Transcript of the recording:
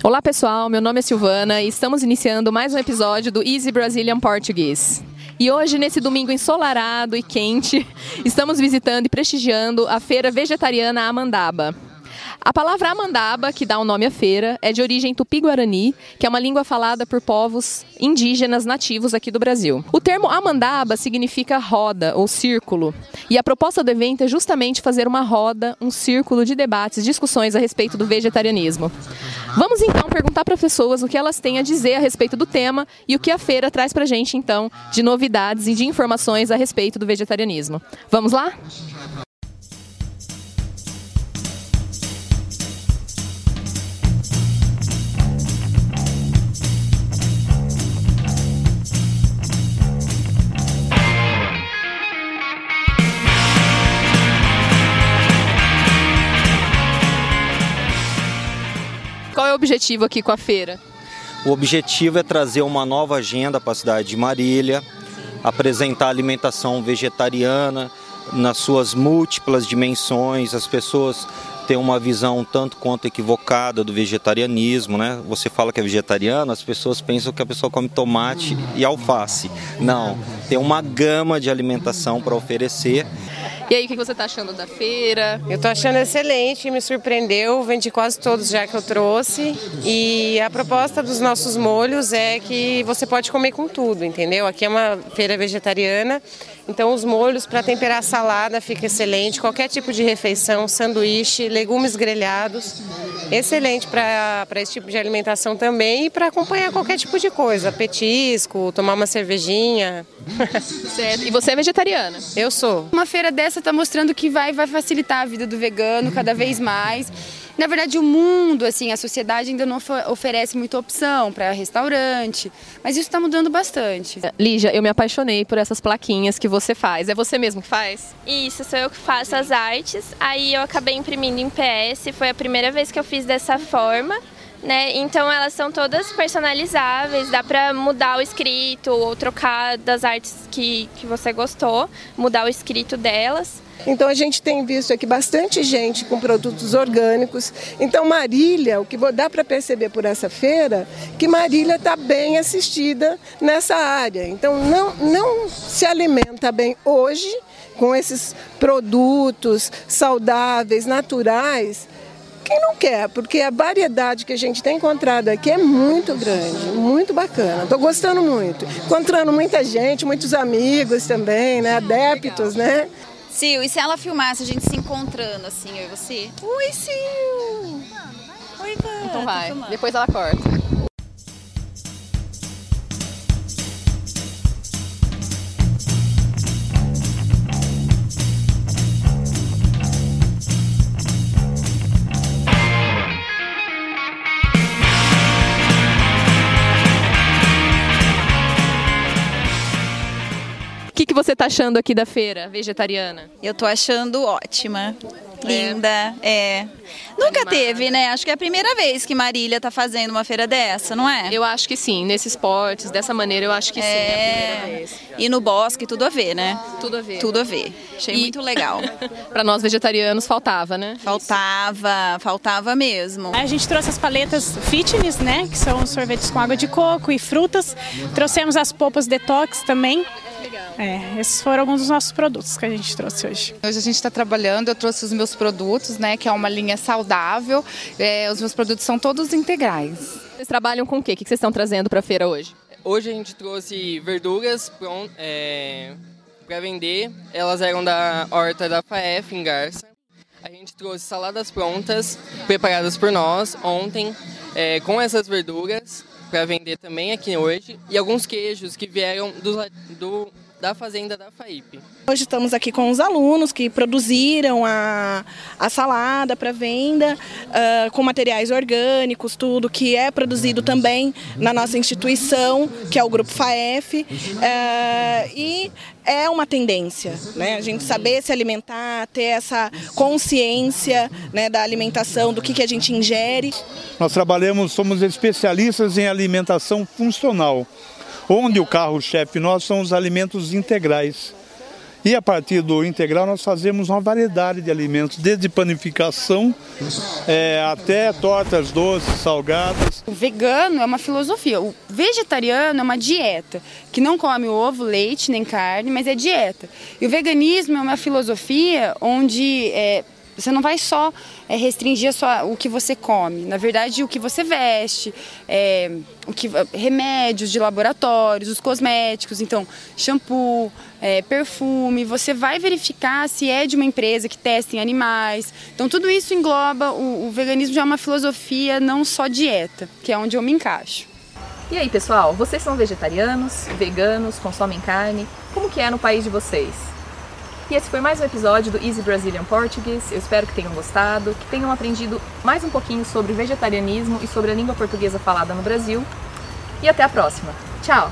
Olá pessoal, meu nome é Silvana e estamos iniciando mais um episódio do Easy Brazilian Portuguese. E hoje, nesse domingo ensolarado e quente, estamos visitando e prestigiando a feira vegetariana Amandaba. A palavra amandaba, que dá o nome à feira, é de origem tupi-guarani, que é uma língua falada por povos indígenas nativos aqui do Brasil. O termo amandaba significa roda ou círculo, e a proposta do evento é justamente fazer uma roda, um círculo de debates, discussões a respeito do vegetarianismo. Vamos então perguntar para pessoas o que elas têm a dizer a respeito do tema e o que a feira traz para gente então de novidades e de informações a respeito do vegetarianismo. Vamos lá? É o objetivo aqui com a feira? O objetivo é trazer uma nova agenda para a cidade de Marília, apresentar alimentação vegetariana nas suas múltiplas dimensões, as pessoas têm uma visão tanto quanto equivocada do vegetarianismo, né? Você fala que é vegetariano, as pessoas pensam que a pessoa come tomate e alface. Não, tem uma gama de alimentação para oferecer e aí, o que você está achando da feira? Eu estou achando excelente, me surpreendeu, vendi quase todos já que eu trouxe. E a proposta dos nossos molhos é que você pode comer com tudo, entendeu? Aqui é uma feira vegetariana, então os molhos para temperar salada fica excelente, qualquer tipo de refeição, sanduíche, legumes grelhados, excelente para esse tipo de alimentação também e para acompanhar qualquer tipo de coisa, petisco, tomar uma cervejinha. Certo. E você é vegetariana? Eu sou. Uma feira dessa está mostrando que vai, vai facilitar a vida do vegano cada vez mais. Na verdade, o mundo, assim, a sociedade ainda não oferece muita opção para restaurante, mas isso está mudando bastante. Lígia, eu me apaixonei por essas plaquinhas que você faz. É você mesmo que faz? Isso, sou eu que faço as artes. Aí eu acabei imprimindo em PS, foi a primeira vez que eu fiz dessa forma. Né? Então elas são todas personalizáveis, dá para mudar o escrito ou trocar das artes que, que você gostou, mudar o escrito delas. Então a gente tem visto aqui bastante gente com produtos orgânicos. Então Marília, o que dá para perceber por essa feira, que Marília está bem assistida nessa área. Então não, não se alimenta bem hoje com esses produtos saudáveis, naturais, quem não quer, porque a variedade que a gente tem encontrado aqui é muito grande, muito bacana. Estou gostando muito. Encontrando muita gente, muitos amigos também, né? Adeptos, né? Sil, e se ela filmasse a gente se encontrando assim, eu e você? Oi, Sil! Oi, Van. Então vai, depois ela corta. Você está achando aqui da feira vegetariana? Eu estou achando ótima. Linda, é. é. Nunca Animada. teve, né? Acho que é a primeira vez que Marília está fazendo uma feira dessa, não é? Eu acho que sim, nesses esportes, dessa maneira, eu acho que é... sim, é a primeira vez. E no bosque, tudo a ver, né? Tudo a ver. Tudo a ver. Achei e... muito legal. Para nós vegetarianos faltava, né? Faltava, faltava mesmo. A gente trouxe as paletas fitness, né? Que são sorvetes com água de coco e frutas. Trouxemos as polpas detox também. É, esses foram alguns dos nossos produtos que a gente trouxe hoje. Hoje a gente está trabalhando, eu trouxe os meus produtos, né, que é uma linha saudável. É, os meus produtos são todos integrais. Vocês trabalham com o quê? O que vocês estão trazendo para a feira hoje? Hoje a gente trouxe verduras é, para vender. Elas eram da horta da FAEF em Garça. A gente trouxe saladas prontas, preparadas por nós ontem, é, com essas verduras para vender também aqui hoje. E alguns queijos que vieram do, do da fazenda da FAIP. Hoje estamos aqui com os alunos que produziram a, a salada para venda, uh, com materiais orgânicos, tudo que é produzido também na nossa instituição, que é o Grupo FAEF. Uh, e é uma tendência, né? A gente saber se alimentar, ter essa consciência né, da alimentação, do que, que a gente ingere. Nós trabalhamos, somos especialistas em alimentação funcional onde o carro-chefe nosso são os alimentos integrais. E a partir do integral nós fazemos uma variedade de alimentos, desde panificação é, até tortas doces, salgadas. O vegano é uma filosofia, o vegetariano é uma dieta, que não come ovo, leite nem carne, mas é dieta. E o veganismo é uma filosofia onde é, você não vai só é, restringir sua, o que você come, na verdade o que você veste, é, o que, remédios de laboratórios, os cosméticos, então shampoo, é, perfume, você vai verificar se é de uma empresa que testa em animais. Então tudo isso engloba, o, o veganismo já é uma filosofia, não só dieta, que é onde eu me encaixo. E aí pessoal, vocês são vegetarianos, veganos, consomem carne? Como que é no país de vocês? E esse foi mais um episódio do Easy Brazilian Portuguese. Eu espero que tenham gostado, que tenham aprendido mais um pouquinho sobre vegetarianismo e sobre a língua portuguesa falada no Brasil. E até a próxima. Tchau!